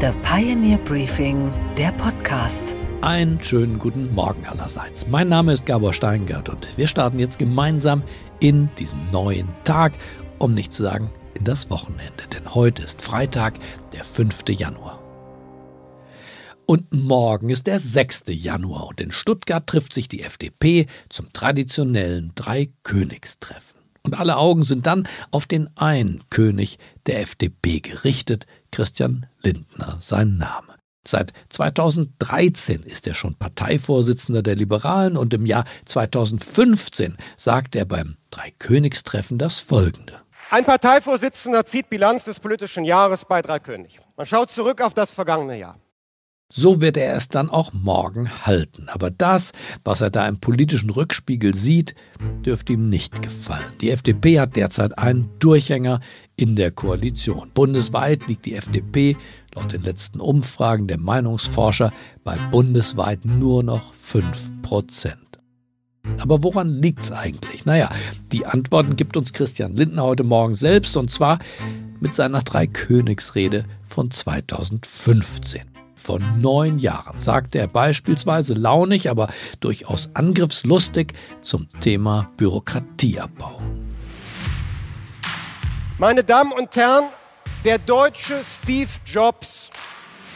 The Pioneer Briefing, der Podcast. Einen schönen guten Morgen allerseits. Mein Name ist Gabor Steingart und wir starten jetzt gemeinsam in diesen neuen Tag, um nicht zu sagen in das Wochenende. Denn heute ist Freitag, der 5. Januar. Und morgen ist der 6. Januar und in Stuttgart trifft sich die FDP zum traditionellen Dreikönigstreffen. Und alle Augen sind dann auf den einen König der FDP gerichtet, Christian Lindner, sein Name. Seit 2013 ist er schon Parteivorsitzender der Liberalen und im Jahr 2015 sagt er beim Dreikönigstreffen das Folgende. Ein Parteivorsitzender zieht Bilanz des politischen Jahres bei Dreikönig. Man schaut zurück auf das vergangene Jahr. So wird er es dann auch morgen halten. Aber das, was er da im politischen Rückspiegel sieht, dürfte ihm nicht gefallen. Die FDP hat derzeit einen Durchhänger in der Koalition. Bundesweit liegt die FDP laut den letzten Umfragen der Meinungsforscher bei bundesweit nur noch 5 Prozent. Aber woran liegt's eigentlich? Naja, die Antworten gibt uns Christian Lindner heute Morgen selbst und zwar mit seiner Dreikönigsrede von 2015 von neun Jahren sagte er beispielsweise launig, aber durchaus angriffslustig zum Thema Bürokratieabbau. Meine Damen und Herren, der deutsche Steve Jobs,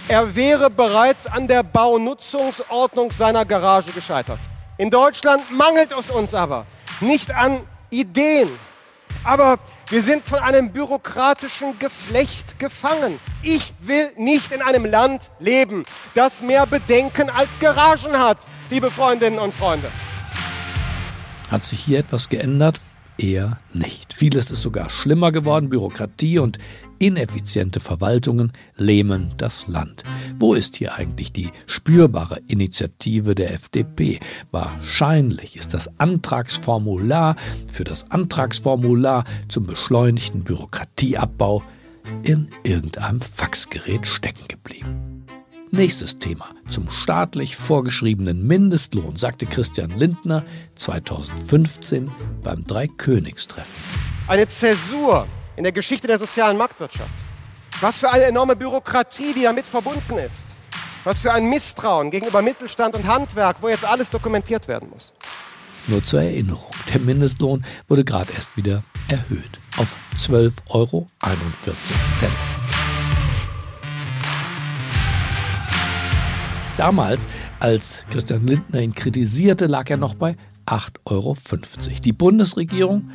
er wäre bereits an der Baunutzungsordnung seiner Garage gescheitert. In Deutschland mangelt es uns aber nicht an Ideen, aber wir sind von einem bürokratischen Geflecht gefangen. Ich will nicht in einem Land leben, das mehr Bedenken als Garagen hat, liebe Freundinnen und Freunde. Hat sich hier etwas geändert? Eher nicht. Vieles ist sogar schlimmer geworden. Bürokratie und ineffiziente Verwaltungen lähmen das Land. Wo ist hier eigentlich die spürbare Initiative der FDP? Wahrscheinlich ist das Antragsformular für das Antragsformular zum beschleunigten Bürokratieabbau in irgendeinem Faxgerät stecken geblieben. Nächstes Thema. Zum staatlich vorgeschriebenen Mindestlohn sagte Christian Lindner 2015 beim Dreikönigstreffen. Eine Zäsur in der Geschichte der sozialen Marktwirtschaft. Was für eine enorme Bürokratie, die damit verbunden ist. Was für ein Misstrauen gegenüber Mittelstand und Handwerk, wo jetzt alles dokumentiert werden muss. Nur zur Erinnerung, der Mindestlohn wurde gerade erst wieder erhöht auf 12,41 Euro. Damals, als Christian Lindner ihn kritisierte, lag er noch bei 8,50 Euro. Die Bundesregierung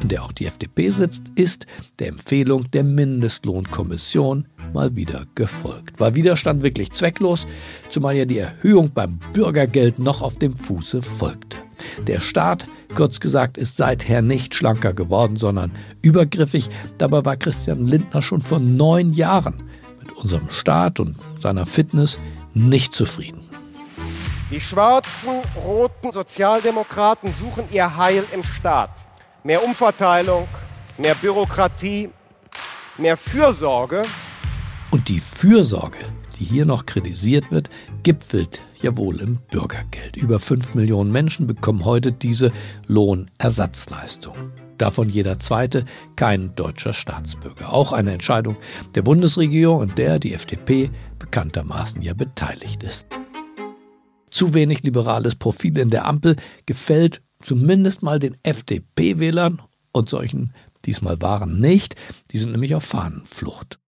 in der auch die FDP sitzt, ist der Empfehlung der Mindestlohnkommission mal wieder gefolgt. War Widerstand wirklich zwecklos, zumal ja die Erhöhung beim Bürgergeld noch auf dem Fuße folgte. Der Staat, kurz gesagt, ist seither nicht schlanker geworden, sondern übergriffig. Dabei war Christian Lindner schon vor neun Jahren mit unserem Staat und seiner Fitness nicht zufrieden. Die schwarzen, roten Sozialdemokraten suchen ihr Heil im Staat. Mehr Umverteilung, mehr Bürokratie, mehr Fürsorge. Und die Fürsorge, die hier noch kritisiert wird, gipfelt ja wohl im Bürgergeld. Über 5 Millionen Menschen bekommen heute diese Lohnersatzleistung. Davon jeder zweite kein deutscher Staatsbürger. Auch eine Entscheidung der Bundesregierung, und der die FDP bekanntermaßen ja beteiligt ist. Zu wenig liberales Profil in der Ampel gefällt zumindest mal den FDP-Wählern und solchen diesmal waren nicht, die sind nämlich auf Fahnenflucht.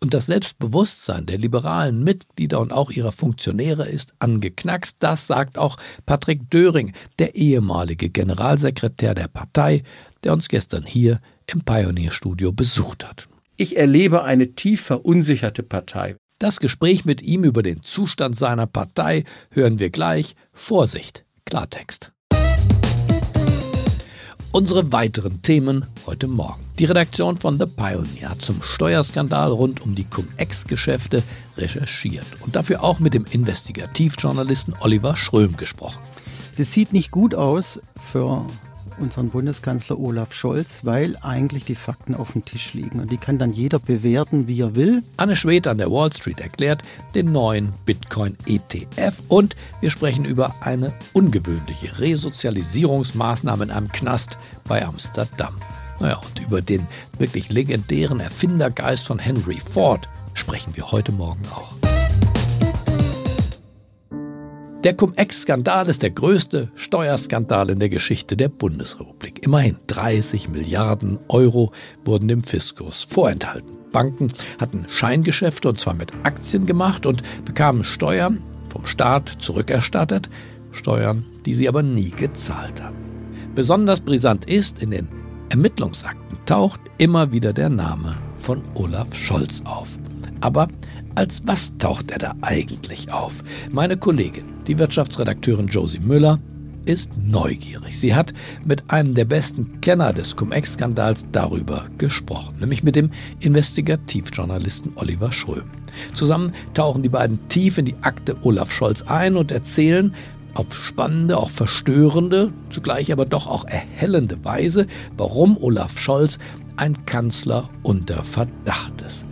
Und das Selbstbewusstsein der liberalen Mitglieder und auch ihrer Funktionäre ist angeknackst. Das sagt auch Patrick Döring, der ehemalige Generalsekretär der Partei, der uns gestern hier im Pioneer-Studio besucht hat. Ich erlebe eine tief verunsicherte Partei. Das Gespräch mit ihm über den Zustand seiner Partei hören wir gleich. Vorsicht, Klartext. Unsere weiteren Themen heute Morgen. Die Redaktion von The Pioneer hat zum Steuerskandal rund um die Cum-Ex-Geschäfte recherchiert und dafür auch mit dem Investigativjournalisten Oliver Schröm gesprochen. Das sieht nicht gut aus für unseren Bundeskanzler Olaf Scholz, weil eigentlich die Fakten auf dem Tisch liegen. Und die kann dann jeder bewerten, wie er will. Anne Schwed an der Wall Street erklärt den neuen Bitcoin-ETF und wir sprechen über eine ungewöhnliche Resozialisierungsmaßnahme in einem Knast bei Amsterdam. Naja, und über den wirklich legendären Erfindergeist von Henry Ford sprechen wir heute Morgen auch. Der Cum-Ex-Skandal ist der größte Steuerskandal in der Geschichte der Bundesrepublik. Immerhin 30 Milliarden Euro wurden dem Fiskus vorenthalten. Banken hatten Scheingeschäfte und zwar mit Aktien gemacht und bekamen Steuern vom Staat zurückerstattet, Steuern, die sie aber nie gezahlt hatten. Besonders brisant ist, in den Ermittlungsakten taucht immer wieder der Name von Olaf Scholz auf. Aber als was taucht er da eigentlich auf? Meine Kollegin, die Wirtschaftsredakteurin Josie Müller, ist neugierig. Sie hat mit einem der besten Kenner des Cum-Ex-Skandals darüber gesprochen, nämlich mit dem Investigativjournalisten Oliver Schröm. Zusammen tauchen die beiden tief in die Akte Olaf Scholz ein und erzählen auf spannende, auch verstörende, zugleich aber doch auch erhellende Weise, warum Olaf Scholz ein Kanzler unter Verdacht ist.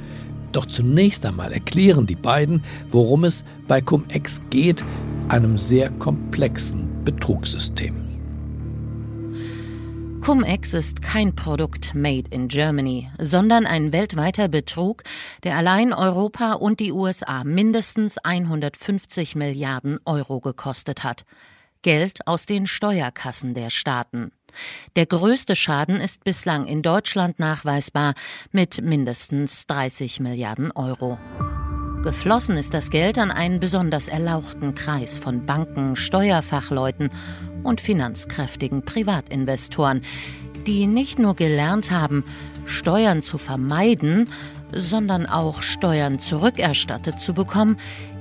Doch zunächst einmal erklären die beiden, worum es bei Cum-Ex geht, einem sehr komplexen Betrugssystem. Cum-Ex ist kein Produkt made in Germany, sondern ein weltweiter Betrug, der allein Europa und die USA mindestens 150 Milliarden Euro gekostet hat. Geld aus den Steuerkassen der Staaten. Der größte Schaden ist bislang in Deutschland nachweisbar mit mindestens 30 Milliarden Euro. Geflossen ist das Geld an einen besonders erlauchten Kreis von Banken, Steuerfachleuten und finanzkräftigen Privatinvestoren, die nicht nur gelernt haben, Steuern zu vermeiden, sondern auch Steuern zurückerstattet zu bekommen,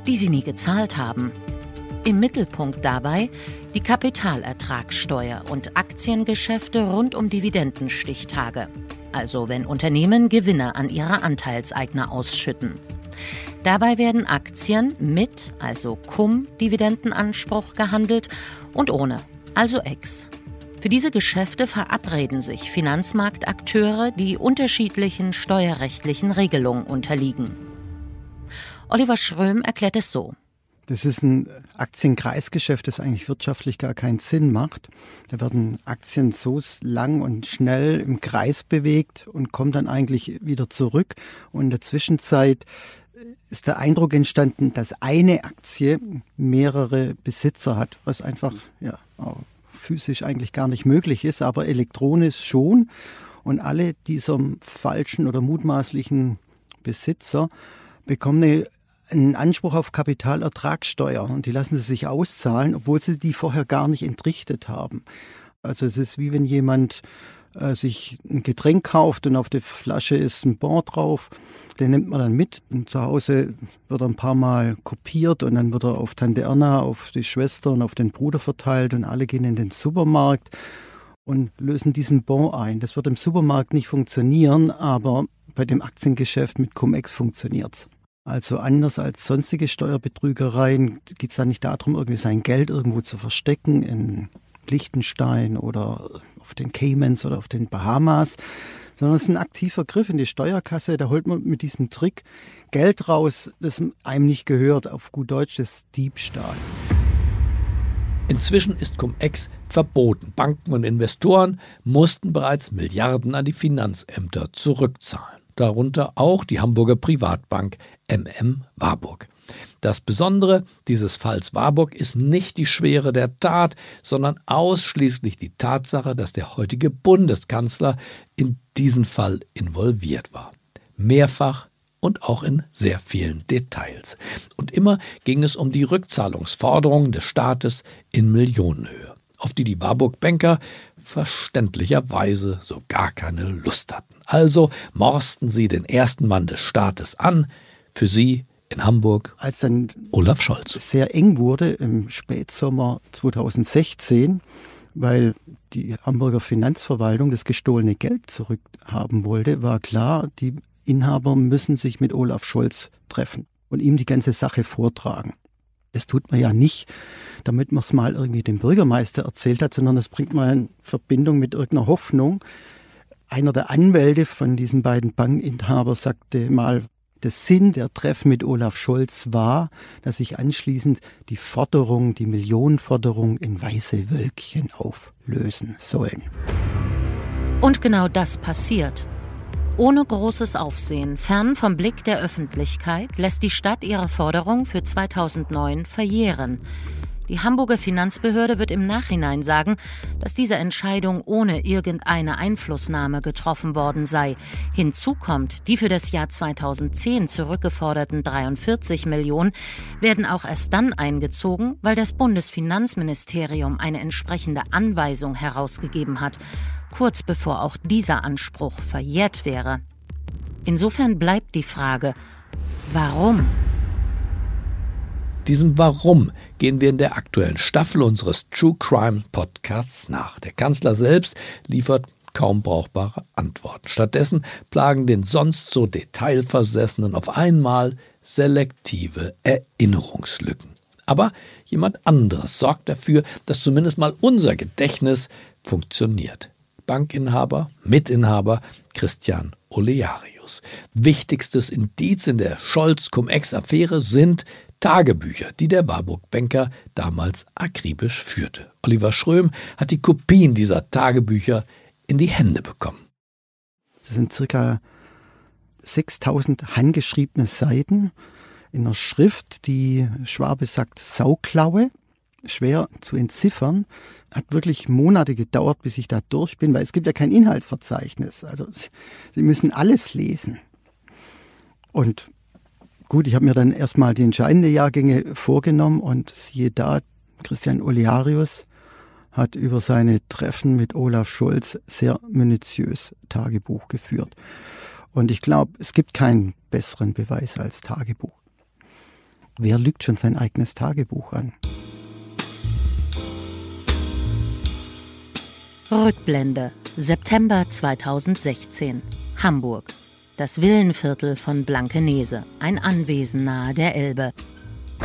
die sie nie gezahlt haben. Im Mittelpunkt dabei die Kapitalertragssteuer und Aktiengeschäfte rund um Dividendenstichtage, also wenn Unternehmen Gewinne an ihre Anteilseigner ausschütten. Dabei werden Aktien mit, also Cum-Dividendenanspruch gehandelt und ohne, also Ex. Für diese Geschäfte verabreden sich Finanzmarktakteure, die unterschiedlichen steuerrechtlichen Regelungen unterliegen. Oliver Schröm erklärt es so. Das ist ein Aktienkreisgeschäft, das eigentlich wirtschaftlich gar keinen Sinn macht. Da werden Aktien so lang und schnell im Kreis bewegt und kommen dann eigentlich wieder zurück. Und in der Zwischenzeit ist der Eindruck entstanden, dass eine Aktie mehrere Besitzer hat, was einfach ja, physisch eigentlich gar nicht möglich ist, aber elektronisch schon. Und alle dieser falschen oder mutmaßlichen Besitzer bekommen eine einen Anspruch auf Kapitalertragssteuer und die lassen sie sich auszahlen, obwohl sie die vorher gar nicht entrichtet haben. Also es ist wie wenn jemand äh, sich ein Getränk kauft und auf der Flasche ist ein Bon drauf, den nimmt man dann mit und zu Hause wird er ein paar Mal kopiert und dann wird er auf Tante Erna, auf die Schwester und auf den Bruder verteilt und alle gehen in den Supermarkt und lösen diesen Bon ein. Das wird im Supermarkt nicht funktionieren, aber bei dem Aktiengeschäft mit Cum-Ex funktioniert's. Also anders als sonstige Steuerbetrügereien geht es da nicht darum, irgendwie sein Geld irgendwo zu verstecken in Liechtenstein oder auf den Caymans oder auf den Bahamas, sondern es ist ein aktiver Griff in die Steuerkasse. Da holt man mit diesem Trick Geld raus, das einem nicht gehört. Auf gut Deutsch ist Diebstahl. Inzwischen ist Cum-Ex verboten. Banken und Investoren mussten bereits Milliarden an die Finanzämter zurückzahlen darunter auch die Hamburger Privatbank MM Warburg. Das Besondere dieses Falls Warburg ist nicht die Schwere der Tat, sondern ausschließlich die Tatsache, dass der heutige Bundeskanzler in diesen Fall involviert war. Mehrfach und auch in sehr vielen Details. Und immer ging es um die Rückzahlungsforderungen des Staates in Millionenhöhe, auf die die Warburg-Banker verständlicherweise so gar keine Lust hatten. Also morsten sie den ersten Mann des Staates an, für sie in Hamburg als dann Olaf Scholz. Sehr eng wurde im Spätsommer 2016, weil die Hamburger Finanzverwaltung das gestohlene Geld zurückhaben wollte, war klar, die Inhaber müssen sich mit Olaf Scholz treffen und ihm die ganze Sache vortragen. Das tut man ja nicht, damit man es mal irgendwie dem Bürgermeister erzählt hat, sondern das bringt man in Verbindung mit irgendeiner Hoffnung. Einer der Anwälte von diesen beiden Bankinhabern sagte mal, der Sinn der Treffen mit Olaf Scholz war, dass sich anschließend die Forderung, die Millionenforderung in weiße Wölkchen auflösen sollen. Und genau das passiert. Ohne großes Aufsehen, fern vom Blick der Öffentlichkeit, lässt die Stadt ihre Forderung für 2009 verjähren. Die Hamburger Finanzbehörde wird im Nachhinein sagen, dass diese Entscheidung ohne irgendeine Einflussnahme getroffen worden sei. Hinzu kommt, die für das Jahr 2010 zurückgeforderten 43 Millionen werden auch erst dann eingezogen, weil das Bundesfinanzministerium eine entsprechende Anweisung herausgegeben hat kurz bevor auch dieser Anspruch verjährt wäre. Insofern bleibt die Frage, warum? Diesem Warum gehen wir in der aktuellen Staffel unseres True Crime Podcasts nach. Der Kanzler selbst liefert kaum brauchbare Antworten. Stattdessen plagen den sonst so detailversessenen auf einmal selektive Erinnerungslücken. Aber jemand anderes sorgt dafür, dass zumindest mal unser Gedächtnis funktioniert. Bankinhaber, Mitinhaber Christian Olearius. Wichtigstes Indiz in der Scholz-Cum-Ex-Affäre sind Tagebücher, die der Warburg-Banker damals akribisch führte. Oliver Schröm hat die Kopien dieser Tagebücher in die Hände bekommen. Das sind circa 6000 handgeschriebene Seiten in einer Schrift, die Schwabe sagt Sauklaue schwer zu entziffern. Hat wirklich Monate gedauert, bis ich da durch bin, weil es gibt ja kein Inhaltsverzeichnis. Also Sie müssen alles lesen. Und gut, ich habe mir dann erstmal die entscheidenden Jahrgänge vorgenommen und siehe da, Christian Olearius hat über seine Treffen mit Olaf Scholz sehr minutiös Tagebuch geführt. Und ich glaube, es gibt keinen besseren Beweis als Tagebuch. Wer lügt schon sein eigenes Tagebuch an? Rückblende September 2016 Hamburg das Villenviertel von Blankenese, ein Anwesen nahe der Elbe.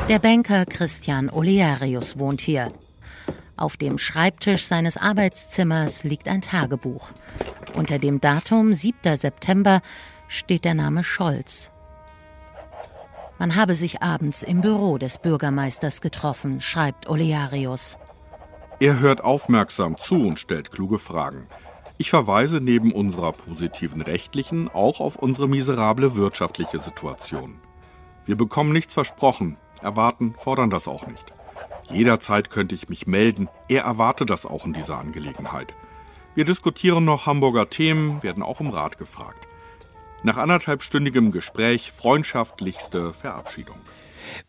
Der Banker Christian Olearius wohnt hier. Auf dem Schreibtisch seines Arbeitszimmers liegt ein Tagebuch. Unter dem Datum 7. September steht der Name Scholz. Man habe sich abends im Büro des Bürgermeisters getroffen, schreibt Olearius. Er hört aufmerksam zu und stellt kluge Fragen. Ich verweise neben unserer positiven rechtlichen auch auf unsere miserable wirtschaftliche Situation. Wir bekommen nichts versprochen, erwarten, fordern das auch nicht. Jederzeit könnte ich mich melden, er erwarte das auch in dieser Angelegenheit. Wir diskutieren noch Hamburger Themen, werden auch im Rat gefragt. Nach anderthalbstündigem Gespräch freundschaftlichste Verabschiedung.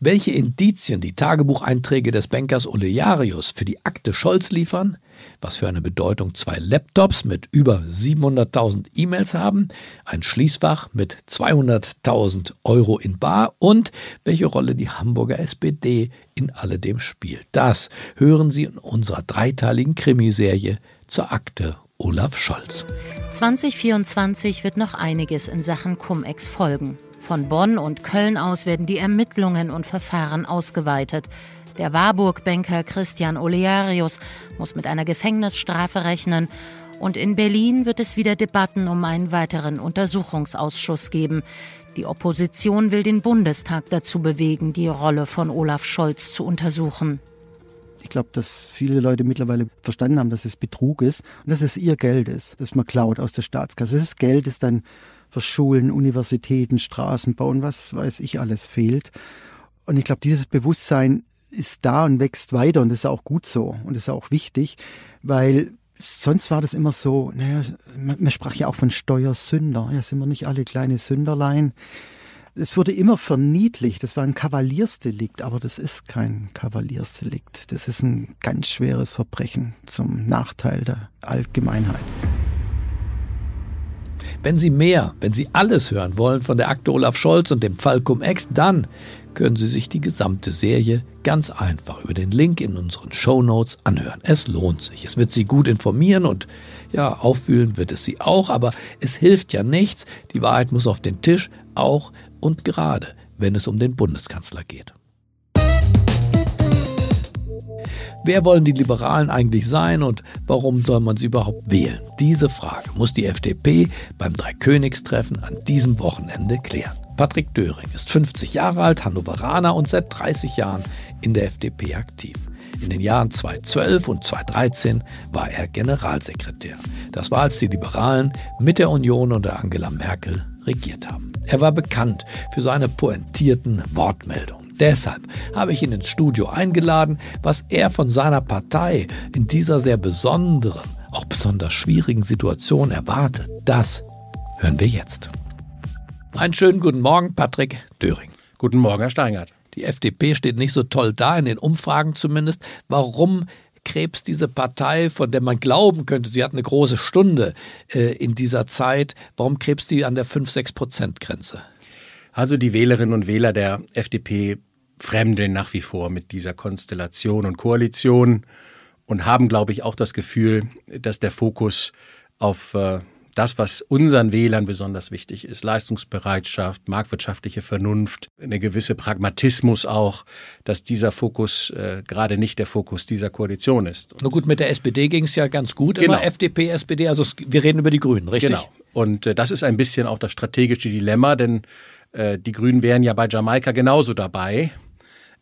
Welche Indizien die Tagebucheinträge des Bankers Olearius für die Akte Scholz liefern, was für eine Bedeutung zwei Laptops mit über 700.000 E-Mails haben, ein Schließfach mit 200.000 Euro in Bar und welche Rolle die Hamburger SPD in alledem spielt. Das hören Sie in unserer dreiteiligen Krimiserie zur Akte Olaf Scholz. 2024 wird noch einiges in Sachen Cum-Ex folgen. Von Bonn und Köln aus werden die Ermittlungen und Verfahren ausgeweitet. Der Warburg-Banker Christian Olearius muss mit einer Gefängnisstrafe rechnen. Und in Berlin wird es wieder Debatten um einen weiteren Untersuchungsausschuss geben. Die Opposition will den Bundestag dazu bewegen, die Rolle von Olaf Scholz zu untersuchen. Ich glaube, dass viele Leute mittlerweile verstanden haben, dass es Betrug ist und dass es ihr Geld ist, das man klaut aus der Staatskasse. Das Geld ist dann für Schulen, Universitäten, Straßen bauen, was weiß ich alles fehlt. Und ich glaube, dieses Bewusstsein ist da und wächst weiter und das ist auch gut so und das ist auch wichtig, weil sonst war das immer so, naja, man, sprach ja auch von Steuersünder, ja, sind wir nicht alle kleine Sünderlein. Es wurde immer verniedlicht, das war ein Kavaliersdelikt, aber das ist kein Kavaliersdelikt. Das ist ein ganz schweres Verbrechen zum Nachteil der Allgemeinheit. Wenn Sie mehr, wenn Sie alles hören wollen von der Akte Olaf Scholz und dem Fall Cum-Ex, dann können Sie sich die gesamte Serie ganz einfach über den Link in unseren Show Notes anhören. Es lohnt sich. Es wird Sie gut informieren und ja, auffühlen wird es Sie auch, aber es hilft ja nichts. Die Wahrheit muss auf den Tisch, auch und gerade, wenn es um den Bundeskanzler geht. Wer wollen die Liberalen eigentlich sein und warum soll man sie überhaupt wählen? Diese Frage muss die FDP beim Dreikönigstreffen an diesem Wochenende klären. Patrick Döring ist 50 Jahre alt, Hannoveraner und seit 30 Jahren in der FDP aktiv. In den Jahren 2012 und 2013 war er Generalsekretär. Das war, als die Liberalen mit der Union unter Angela Merkel regiert haben. Er war bekannt für seine pointierten Wortmeldungen. Deshalb habe ich ihn ins Studio eingeladen, was er von seiner Partei in dieser sehr besonderen, auch besonders schwierigen Situation erwartet. Das hören wir jetzt. Einen schönen guten Morgen, Patrick Döring. Guten Morgen, Herr Steingart. Die FDP steht nicht so toll da, in den Umfragen zumindest. Warum krebst diese Partei, von der man glauben könnte, sie hat eine große Stunde äh, in dieser Zeit, warum krebst die an der 5-6-Prozent-Grenze? Also die Wählerinnen und Wähler der FDP fremdeln nach wie vor mit dieser Konstellation und Koalition und haben, glaube ich, auch das Gefühl, dass der Fokus auf äh, das, was unseren Wählern besonders wichtig ist, Leistungsbereitschaft, marktwirtschaftliche Vernunft, eine gewisse Pragmatismus auch, dass dieser Fokus äh, gerade nicht der Fokus dieser Koalition ist. Na gut, mit der SPD ging es ja ganz gut, genau. immer FDP, SPD, also wir reden über die Grünen, richtig? Genau. Und äh, das ist ein bisschen auch das strategische Dilemma, denn äh, die Grünen wären ja bei Jamaika genauso dabei.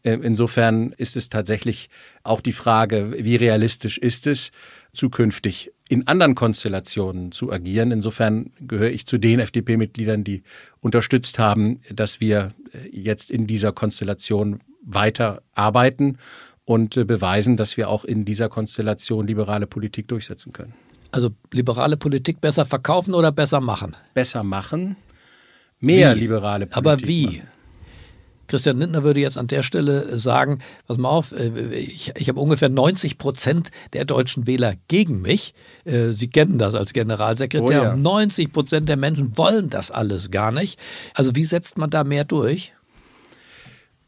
Äh, insofern ist es tatsächlich auch die Frage, wie realistisch ist es, zukünftig in anderen Konstellationen zu agieren. Insofern gehöre ich zu den FDP-Mitgliedern, die unterstützt haben, dass wir äh, jetzt in dieser Konstellation weiter arbeiten und äh, beweisen, dass wir auch in dieser Konstellation liberale Politik durchsetzen können. Also liberale Politik besser verkaufen oder besser machen? Besser machen, mehr wie? liberale Politik. Aber wie? Machen. Christian Lindner würde jetzt an der Stelle sagen, pass mal auf, äh, ich, ich habe ungefähr 90 Prozent der deutschen Wähler gegen mich. Äh, Sie kennen das als Generalsekretär. Oh ja. 90 Prozent der Menschen wollen das alles gar nicht. Also wie setzt man da mehr durch?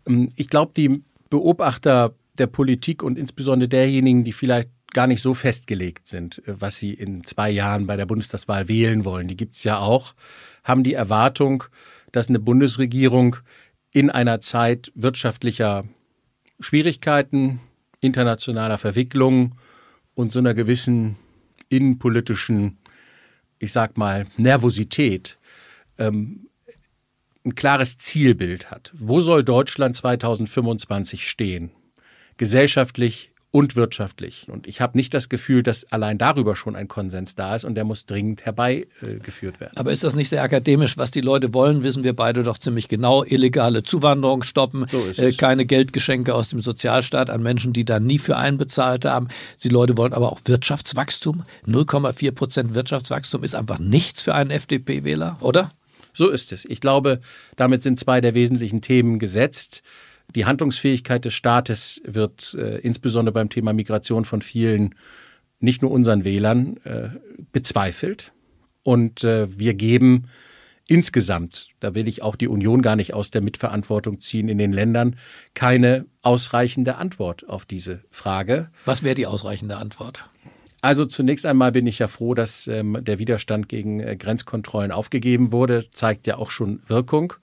Ähm, ich glaube, die Beobachter der Politik und insbesondere derjenigen, die vielleicht gar nicht so festgelegt sind, äh, was sie in zwei Jahren bei der Bundestagswahl wählen wollen, die gibt es ja auch, haben die Erwartung, dass eine Bundesregierung in einer Zeit wirtschaftlicher Schwierigkeiten, internationaler Verwicklung und so einer gewissen innenpolitischen, ich sag mal, Nervosität ähm, ein klares Zielbild hat. Wo soll Deutschland 2025 stehen? Gesellschaftlich, und wirtschaftlich. Und ich habe nicht das Gefühl, dass allein darüber schon ein Konsens da ist und der muss dringend herbeigeführt werden. Aber ist das nicht sehr akademisch? Was die Leute wollen, wissen wir beide doch ziemlich genau. Illegale Zuwanderung stoppen, so äh, keine Geldgeschenke aus dem Sozialstaat an Menschen, die da nie für einbezahlt haben. Die Leute wollen aber auch Wirtschaftswachstum. 0,4 Prozent Wirtschaftswachstum ist einfach nichts für einen FDP-Wähler, oder? So ist es. Ich glaube, damit sind zwei der wesentlichen Themen gesetzt. Die Handlungsfähigkeit des Staates wird äh, insbesondere beim Thema Migration von vielen, nicht nur unseren Wählern, äh, bezweifelt. Und äh, wir geben insgesamt, da will ich auch die Union gar nicht aus der Mitverantwortung ziehen in den Ländern, keine ausreichende Antwort auf diese Frage. Was wäre die ausreichende Antwort? Also zunächst einmal bin ich ja froh, dass ähm, der Widerstand gegen äh, Grenzkontrollen aufgegeben wurde, zeigt ja auch schon Wirkung.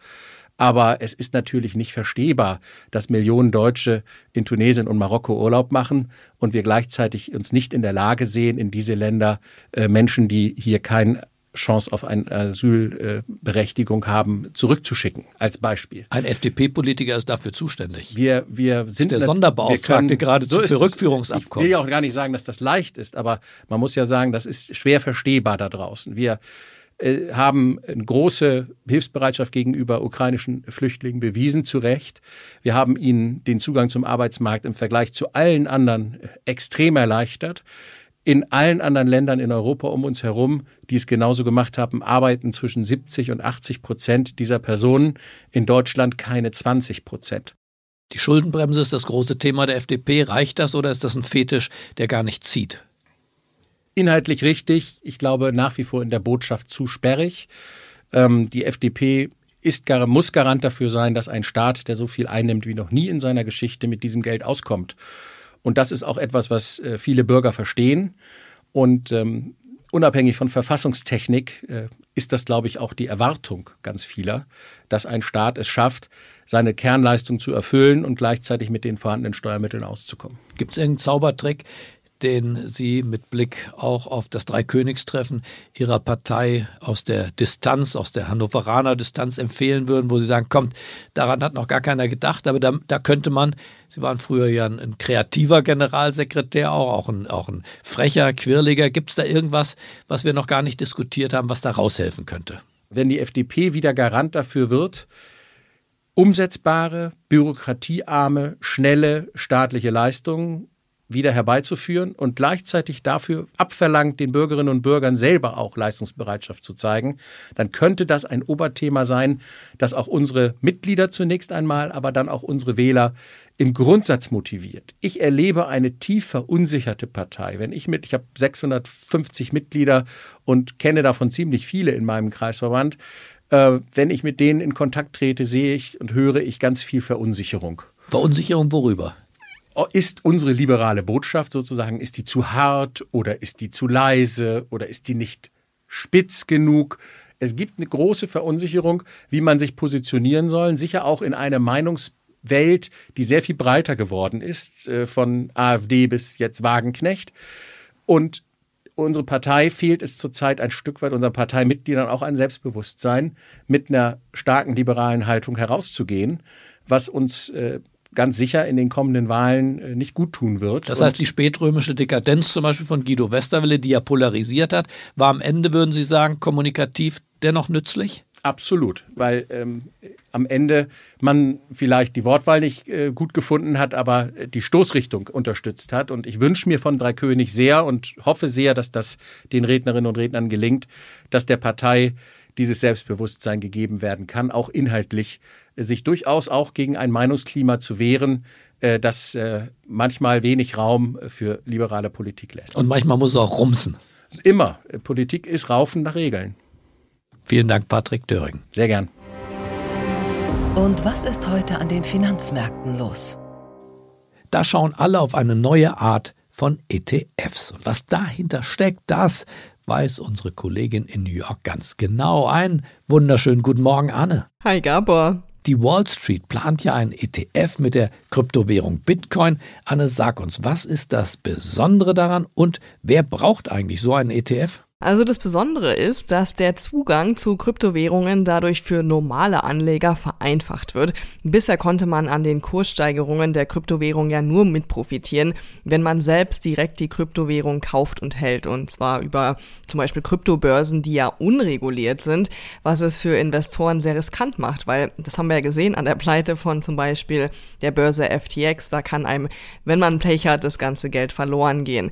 Aber es ist natürlich nicht verstehbar, dass Millionen Deutsche in Tunesien und Marokko Urlaub machen und wir gleichzeitig uns nicht in der Lage sehen, in diese Länder äh, Menschen, die hier keine Chance auf eine Asylberechtigung äh, haben, zurückzuschicken, als Beispiel. Ein FDP-Politiker ist dafür zuständig. Wir, wir sind ist der Sonderbeauftragte geradezu so für Rückführungsabkommen. Ich will ja auch gar nicht sagen, dass das leicht ist, aber man muss ja sagen, das ist schwer verstehbar da draußen. Wir äh, haben eine große Hilfsbereitschaft gegenüber ukrainischen Flüchtlingen bewiesen, zu Recht. Wir haben ihnen den Zugang zum Arbeitsmarkt im Vergleich zu allen anderen extrem erleichtert. In allen anderen Ländern in Europa um uns herum, die es genauso gemacht haben, arbeiten zwischen 70 und 80 Prozent dieser Personen. In Deutschland keine 20 Prozent. Die Schuldenbremse ist das große Thema der FDP. Reicht das oder ist das ein Fetisch, der gar nicht zieht? Inhaltlich richtig. Ich glaube nach wie vor in der Botschaft zu sperrig. Ähm, die FDP ist, muss Garant dafür sein, dass ein Staat, der so viel einnimmt wie noch nie in seiner Geschichte, mit diesem Geld auskommt. Und das ist auch etwas, was äh, viele Bürger verstehen. Und ähm, unabhängig von Verfassungstechnik äh, ist das, glaube ich, auch die Erwartung ganz vieler, dass ein Staat es schafft, seine Kernleistung zu erfüllen und gleichzeitig mit den vorhandenen Steuermitteln auszukommen. Gibt es irgendeinen Zaubertrick, den Sie mit Blick auch auf das Dreikönigstreffen Ihrer Partei aus der Distanz, aus der Hannoveraner Distanz empfehlen würden, wo Sie sagen, kommt, daran hat noch gar keiner gedacht, aber da, da könnte man, Sie waren früher ja ein, ein kreativer Generalsekretär, auch, auch, ein, auch ein frecher, quirliger. Gibt es da irgendwas, was wir noch gar nicht diskutiert haben, was da raushelfen könnte? Wenn die FDP wieder Garant dafür wird, umsetzbare, bürokratiearme, schnelle staatliche Leistungen wieder herbeizuführen und gleichzeitig dafür abverlangt, den Bürgerinnen und Bürgern selber auch Leistungsbereitschaft zu zeigen, dann könnte das ein Oberthema sein, das auch unsere Mitglieder zunächst einmal, aber dann auch unsere Wähler im Grundsatz motiviert. Ich erlebe eine tief verunsicherte Partei. Wenn ich mit, ich habe 650 Mitglieder und kenne davon ziemlich viele in meinem Kreisverband, äh, wenn ich mit denen in Kontakt trete, sehe ich und höre ich ganz viel Verunsicherung. Verunsicherung worüber? Ist unsere liberale Botschaft sozusagen, ist die zu hart oder ist die zu leise oder ist die nicht spitz genug? Es gibt eine große Verunsicherung, wie man sich positionieren soll, sicher auch in einer Meinungswelt, die sehr viel breiter geworden ist, äh, von AfD bis jetzt Wagenknecht. Und unsere Partei fehlt es zurzeit ein Stück weit unseren Parteimitgliedern auch ein Selbstbewusstsein, mit einer starken liberalen Haltung herauszugehen, was uns äh, ganz sicher in den kommenden Wahlen äh, nicht gut tun wird. Das heißt, die spätrömische Dekadenz zum Beispiel von Guido Westerwelle, die ja polarisiert hat, war am Ende, würden Sie sagen, kommunikativ dennoch nützlich? Absolut, weil ähm, am Ende man vielleicht die Wortwahl nicht äh, gut gefunden hat, aber die Stoßrichtung unterstützt hat. Und ich wünsche mir von Dreikönig sehr und hoffe sehr, dass das den Rednerinnen und Rednern gelingt, dass der Partei dieses Selbstbewusstsein gegeben werden kann, auch inhaltlich sich durchaus auch gegen ein Meinungsklima zu wehren, äh, das äh, manchmal wenig Raum für liberale Politik lässt. Und manchmal muss es auch rumsen. Immer. Politik ist Raufen nach Regeln. Vielen Dank, Patrick Döring. Sehr gern. Und was ist heute an den Finanzmärkten los? Da schauen alle auf eine neue Art von ETFs. Und was dahinter steckt, das weiß unsere Kollegin in New York ganz genau. Einen wunderschönen guten Morgen, Anne. Hi, Gabor. Die Wall Street plant ja ein ETF mit der Kryptowährung Bitcoin. Anne, sag uns, was ist das Besondere daran und wer braucht eigentlich so einen ETF? Also das Besondere ist, dass der Zugang zu Kryptowährungen dadurch für normale Anleger vereinfacht wird. Bisher konnte man an den Kurssteigerungen der Kryptowährung ja nur mit profitieren, wenn man selbst direkt die Kryptowährung kauft und hält. Und zwar über zum Beispiel Kryptobörsen, die ja unreguliert sind, was es für Investoren sehr riskant macht, weil das haben wir ja gesehen an der Pleite von zum Beispiel der Börse FTX. Da kann einem, wenn man Pech hat, das ganze Geld verloren gehen.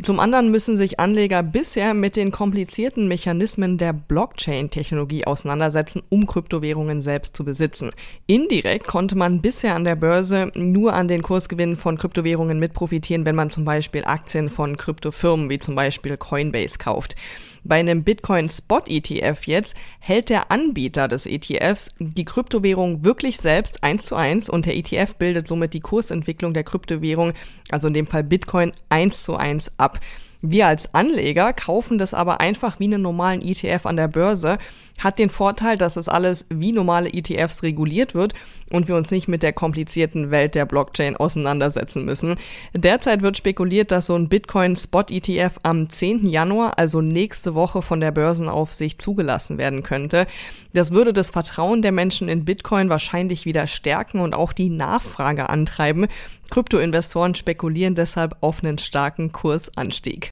Zum anderen müssen sich Anleger bisher mit den komplizierten Mechanismen der Blockchain-Technologie auseinandersetzen, um Kryptowährungen selbst zu besitzen. Indirekt konnte man bisher an der Börse nur an den Kursgewinnen von Kryptowährungen mit profitieren, wenn man zum Beispiel Aktien von Kryptofirmen wie zum Beispiel Coinbase kauft. Bei einem Bitcoin Spot ETF jetzt hält der Anbieter des ETFs die Kryptowährung wirklich selbst eins zu eins und der ETF bildet somit die Kursentwicklung der Kryptowährung, also in dem Fall Bitcoin eins zu eins ab. Wir als Anleger kaufen das aber einfach wie einen normalen ETF an der Börse. Hat den Vorteil, dass es alles wie normale ETFs reguliert wird und wir uns nicht mit der komplizierten Welt der Blockchain auseinandersetzen müssen. Derzeit wird spekuliert, dass so ein Bitcoin Spot ETF am 10. Januar, also nächste Woche von der Börsenaufsicht zugelassen werden könnte. Das würde das Vertrauen der Menschen in Bitcoin wahrscheinlich wieder stärken und auch die Nachfrage antreiben. Kryptoinvestoren spekulieren deshalb auf einen starken Kursanstieg.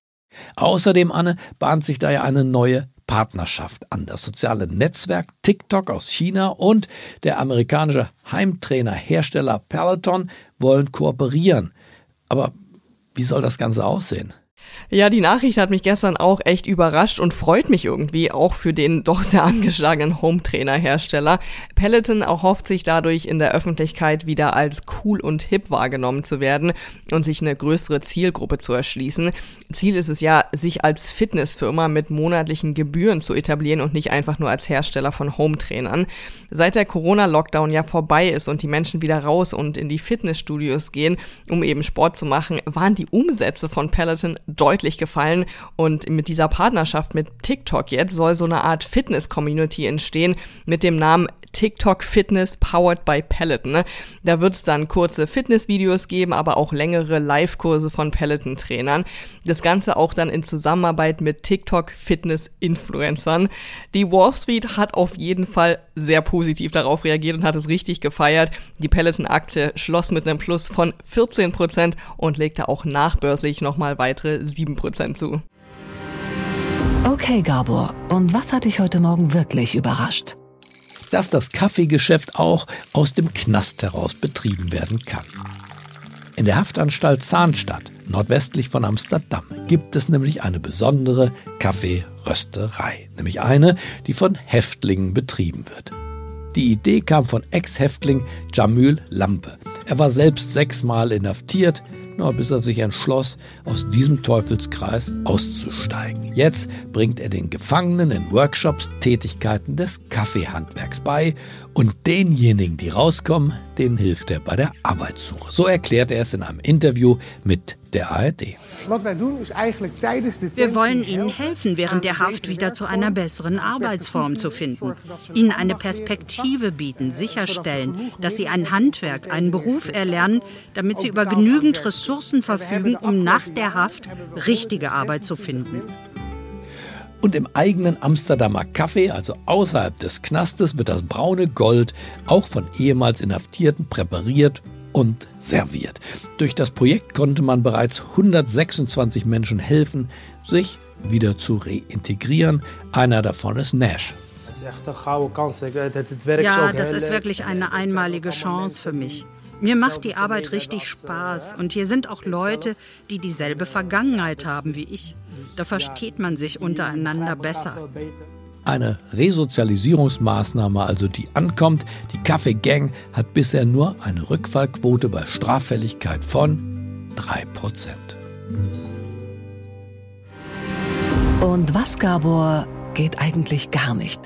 Außerdem, Anne, bahnt sich da ja eine neue Partnerschaft an. Das soziale Netzwerk TikTok aus China und der amerikanische Heimtrainer-Hersteller Peloton wollen kooperieren. Aber wie soll das Ganze aussehen? Ja, die Nachricht hat mich gestern auch echt überrascht und freut mich irgendwie auch für den doch sehr angeschlagenen Home-Trainer-Hersteller. Peloton erhofft sich dadurch in der Öffentlichkeit wieder als cool und hip wahrgenommen zu werden und sich eine größere Zielgruppe zu erschließen. Ziel ist es ja, sich als Fitnessfirma mit monatlichen Gebühren zu etablieren und nicht einfach nur als Hersteller von Home-Trainern. Seit der Corona-Lockdown ja vorbei ist und die Menschen wieder raus und in die Fitnessstudios gehen, um eben Sport zu machen, waren die Umsätze von Peloton deutlich gefallen. Und mit dieser Partnerschaft mit TikTok jetzt soll so eine Art Fitness-Community entstehen mit dem Namen TikTok Fitness Powered by Peloton. Ne? Da wird es dann kurze Fitnessvideos geben, aber auch längere Live-Kurse von Peloton-Trainern. Das Ganze auch dann in Zusammenarbeit mit TikTok Fitness Influencern. Die Wall Street hat auf jeden Fall sehr positiv darauf reagiert und hat es richtig gefeiert. Die Peloton-Aktie schloss mit einem Plus von 14 Prozent und legte auch nachbörslich nochmal weitere 7 Prozent zu. Okay, Gabor, und was hat dich heute Morgen wirklich überrascht? Dass das Kaffeegeschäft auch aus dem Knast heraus betrieben werden kann. In der Haftanstalt Zahnstadt, nordwestlich von Amsterdam, gibt es nämlich eine besondere Kaffeerösterei, nämlich eine, die von Häftlingen betrieben wird. Die Idee kam von Ex-Häftling Jamül Lampe. Er war selbst sechsmal inhaftiert, nur bis er sich entschloss, aus diesem Teufelskreis auszusteigen. Jetzt bringt er den Gefangenen in Workshops Tätigkeiten des Kaffeehandwerks bei und denjenigen, die rauskommen, denen hilft er bei der Arbeitssuche. So erklärt er es in einem Interview mit der ARD. Wir wollen Ihnen helfen, während der Haft wieder zu einer besseren Arbeitsform zu finden. Ihnen eine Perspektive bieten, sicherstellen, dass Sie ein Handwerk, einen Beruf erlernen, damit Sie über genügend Ressourcen verfügen, um nach der Haft richtige Arbeit zu finden. Und im eigenen Amsterdamer Café, also außerhalb des Knastes, wird das braune Gold auch von ehemals Inhaftierten präpariert und serviert. Durch das Projekt konnte man bereits 126 Menschen helfen, sich wieder zu reintegrieren. Einer davon ist Nash. Ja, das ist wirklich eine einmalige Chance für mich. Mir macht die Arbeit richtig Spaß und hier sind auch Leute, die dieselbe Vergangenheit haben wie ich. Da versteht man sich untereinander besser. Eine Resozialisierungsmaßnahme also, die ankommt. Die Kaffee-Gang hat bisher nur eine Rückfallquote bei Straffälligkeit von 3%. Und was, Gabor, geht eigentlich gar nicht?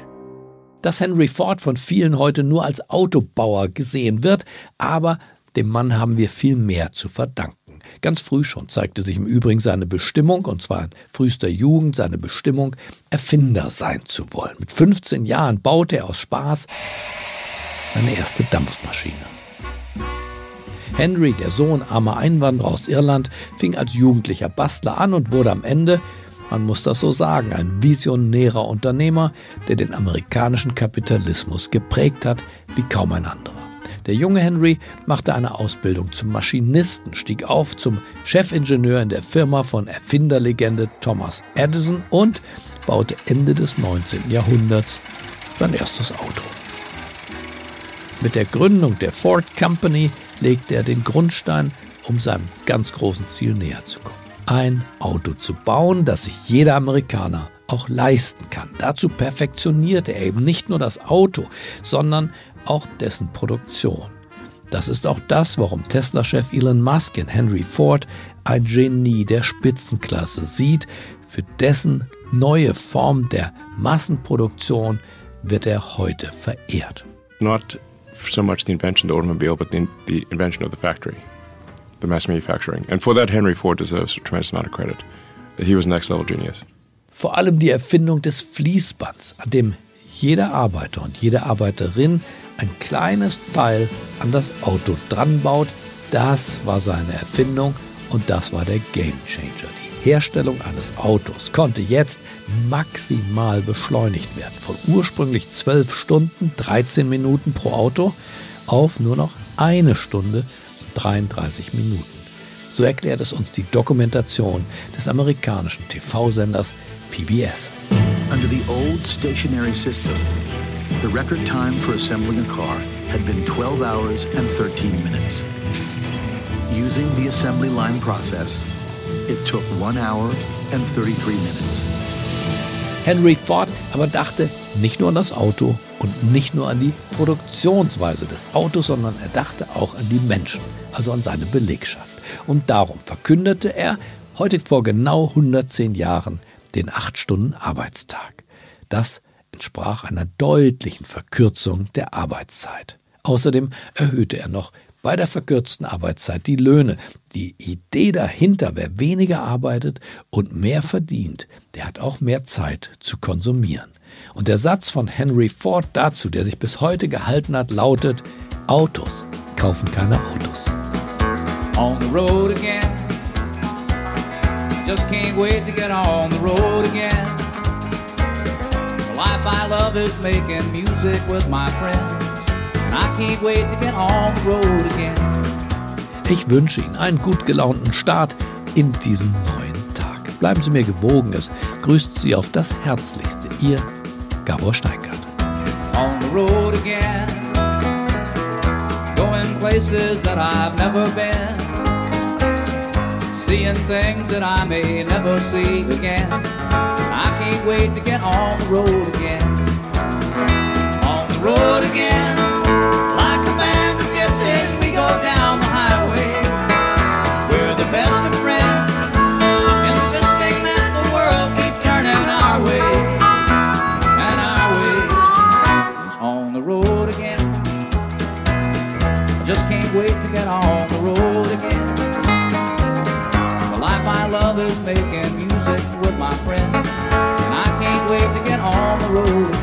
Dass Henry Ford von vielen heute nur als Autobauer gesehen wird, aber dem Mann haben wir viel mehr zu verdanken. Ganz früh schon zeigte sich im Übrigen seine Bestimmung, und zwar in frühester Jugend seine Bestimmung, Erfinder sein zu wollen. Mit 15 Jahren baute er aus Spaß seine erste Dampfmaschine. Henry, der Sohn armer Einwanderer aus Irland, fing als jugendlicher Bastler an und wurde am Ende man muss das so sagen, ein visionärer Unternehmer, der den amerikanischen Kapitalismus geprägt hat wie kaum ein anderer. Der junge Henry machte eine Ausbildung zum Maschinisten, stieg auf zum Chefingenieur in der Firma von Erfinderlegende Thomas Edison und baute Ende des 19. Jahrhunderts sein erstes Auto. Mit der Gründung der Ford Company legte er den Grundstein, um seinem ganz großen Ziel näher zu kommen ein Auto zu bauen, das sich jeder Amerikaner auch leisten kann. Dazu perfektioniert er eben nicht nur das Auto, sondern auch dessen Produktion. Das ist auch das, warum Tesla-Chef Elon Musk in Henry Ford ein Genie der Spitzenklasse sieht. Für dessen neue Form der Massenproduktion wird er heute verehrt. Not so much the invention of the automobile, but the, the invention of the factory the mass manufacturing. And for that, Henry Ford deserves a tremendous amount of credit. He was next level genius. Vor allem die Erfindung des Fließbands, an dem jeder Arbeiter und jede Arbeiterin ein kleines Teil an das Auto dran baut, das war seine Erfindung und das war der Game Changer. Die Herstellung eines Autos konnte jetzt maximal beschleunigt werden. Von ursprünglich 12 Stunden, 13 Minuten pro Auto auf nur noch eine Stunde 33 Minuten. So erklärt es uns die Dokumentation des amerikanischen TV-Senders PBS. Under the old stationary system, the record time for assembling a car had been 12 hours and 13 minutes. Using the assembly line process, it took 1 hour and 33 minutes. Henry Ford aber dachte nicht nur an das Auto und nicht nur an die Produktionsweise des Autos, sondern er dachte auch an die Menschen, also an seine Belegschaft. Und darum verkündete er heute vor genau 110 Jahren den 8-Stunden-Arbeitstag. Das entsprach einer deutlichen Verkürzung der Arbeitszeit. Außerdem erhöhte er noch bei der verkürzten Arbeitszeit, die Löhne. Die Idee dahinter, wer weniger arbeitet und mehr verdient, der hat auch mehr Zeit zu konsumieren. Und der Satz von Henry Ford dazu, der sich bis heute gehalten hat, lautet, Autos kaufen keine Autos. On the road again. Just can't wait to get on the road again. The life I love is making music with my friends. And I can't wait to get on the road again. Ich wünsche Ihnen einen gut gelaunten Start in diesen neuen Tag. Bleiben Sie mir gewogen, es grüßt Sie auf das Herzlichste. Ihr Gabor Steingart. On the road again, going places that I've never been, seeing things that I may never see again. I can't wait to get on the road again. On the road again, get